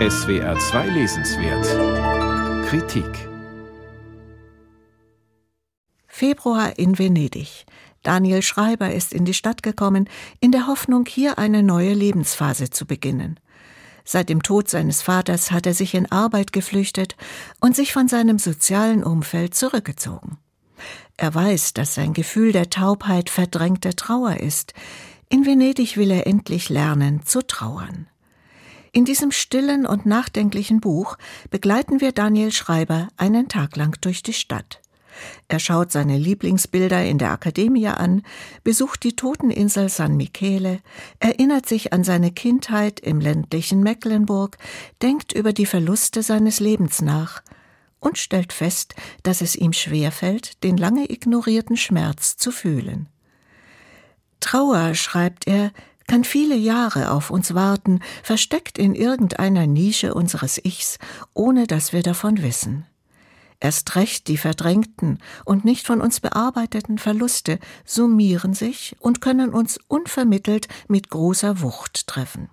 SWR 2 Lesenswert Kritik Februar in Venedig. Daniel Schreiber ist in die Stadt gekommen, in der Hoffnung, hier eine neue Lebensphase zu beginnen. Seit dem Tod seines Vaters hat er sich in Arbeit geflüchtet und sich von seinem sozialen Umfeld zurückgezogen. Er weiß, dass sein Gefühl der Taubheit verdrängte Trauer ist. In Venedig will er endlich lernen zu trauern. In diesem stillen und nachdenklichen Buch begleiten wir Daniel Schreiber einen Tag lang durch die Stadt. Er schaut seine Lieblingsbilder in der Akademie an, besucht die Toteninsel San Michele, erinnert sich an seine Kindheit im ländlichen Mecklenburg, denkt über die Verluste seines Lebens nach und stellt fest, dass es ihm schwerfällt, den lange ignorierten Schmerz zu fühlen. Trauer, schreibt er, kann viele Jahre auf uns warten, versteckt in irgendeiner Nische unseres Ichs, ohne dass wir davon wissen. Erst recht die verdrängten und nicht von uns bearbeiteten Verluste summieren sich und können uns unvermittelt mit großer Wucht treffen.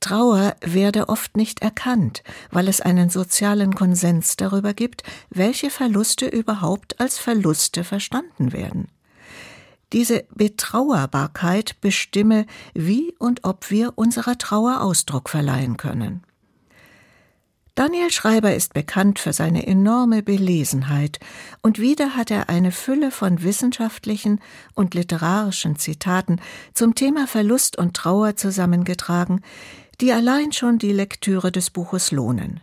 Trauer werde oft nicht erkannt, weil es einen sozialen Konsens darüber gibt, welche Verluste überhaupt als Verluste verstanden werden. Diese Betrauerbarkeit bestimme, wie und ob wir unserer Trauer Ausdruck verleihen können. Daniel Schreiber ist bekannt für seine enorme Belesenheit, und wieder hat er eine Fülle von wissenschaftlichen und literarischen Zitaten zum Thema Verlust und Trauer zusammengetragen, die allein schon die Lektüre des Buches lohnen.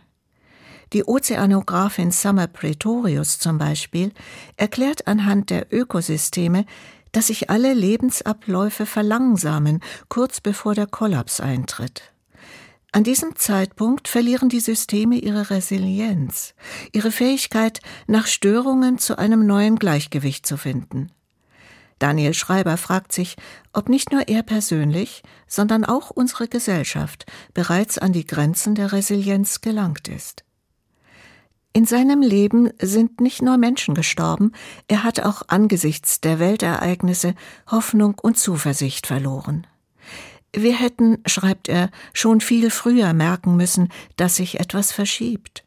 Die Ozeanografin Summer Pretorius zum Beispiel erklärt anhand der Ökosysteme, dass sich alle Lebensabläufe verlangsamen, kurz bevor der Kollaps eintritt. An diesem Zeitpunkt verlieren die Systeme ihre Resilienz, ihre Fähigkeit, nach Störungen zu einem neuen Gleichgewicht zu finden. Daniel Schreiber fragt sich, ob nicht nur er persönlich, sondern auch unsere Gesellschaft bereits an die Grenzen der Resilienz gelangt ist. In seinem Leben sind nicht nur Menschen gestorben, er hat auch angesichts der Weltereignisse Hoffnung und Zuversicht verloren. Wir hätten, schreibt er, schon viel früher merken müssen, dass sich etwas verschiebt.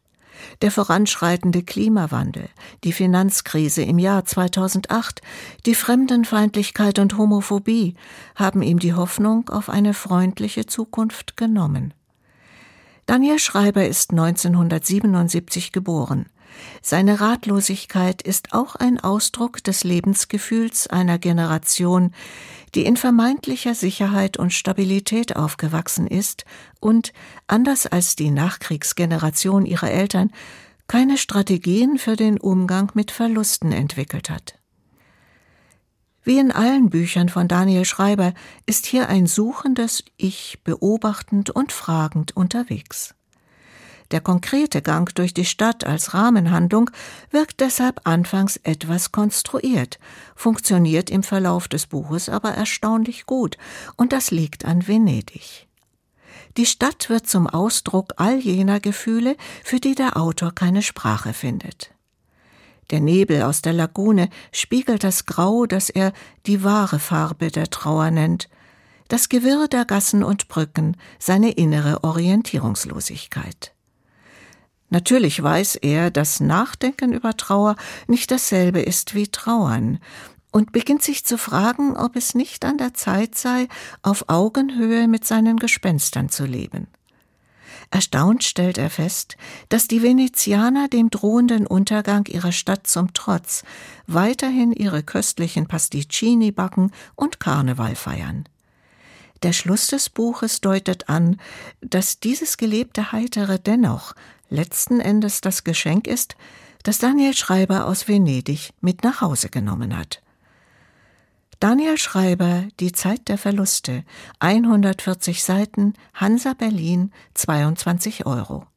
Der voranschreitende Klimawandel, die Finanzkrise im Jahr 2008, die Fremdenfeindlichkeit und Homophobie haben ihm die Hoffnung auf eine freundliche Zukunft genommen. Daniel Schreiber ist 1977 geboren. Seine Ratlosigkeit ist auch ein Ausdruck des Lebensgefühls einer Generation, die in vermeintlicher Sicherheit und Stabilität aufgewachsen ist und, anders als die Nachkriegsgeneration ihrer Eltern, keine Strategien für den Umgang mit Verlusten entwickelt hat. Wie in allen Büchern von Daniel Schreiber ist hier ein suchendes Ich beobachtend und fragend unterwegs. Der konkrete Gang durch die Stadt als Rahmenhandlung wirkt deshalb anfangs etwas konstruiert, funktioniert im Verlauf des Buches aber erstaunlich gut, und das liegt an Venedig. Die Stadt wird zum Ausdruck all jener Gefühle, für die der Autor keine Sprache findet. Der Nebel aus der Lagune spiegelt das Grau, das er die wahre Farbe der Trauer nennt, das Gewirr der Gassen und Brücken, seine innere Orientierungslosigkeit. Natürlich weiß er, dass Nachdenken über Trauer nicht dasselbe ist wie Trauern, und beginnt sich zu fragen, ob es nicht an der Zeit sei, auf Augenhöhe mit seinen Gespenstern zu leben. Erstaunt stellt er fest, dass die Venezianer dem drohenden Untergang ihrer Stadt zum Trotz weiterhin ihre köstlichen Pasticcini backen und Karneval feiern. Der Schluss des Buches deutet an, dass dieses gelebte Heitere dennoch letzten Endes das Geschenk ist, das Daniel Schreiber aus Venedig mit nach Hause genommen hat. Daniel Schreiber, Die Zeit der Verluste, 140 Seiten, Hansa Berlin, 22 Euro.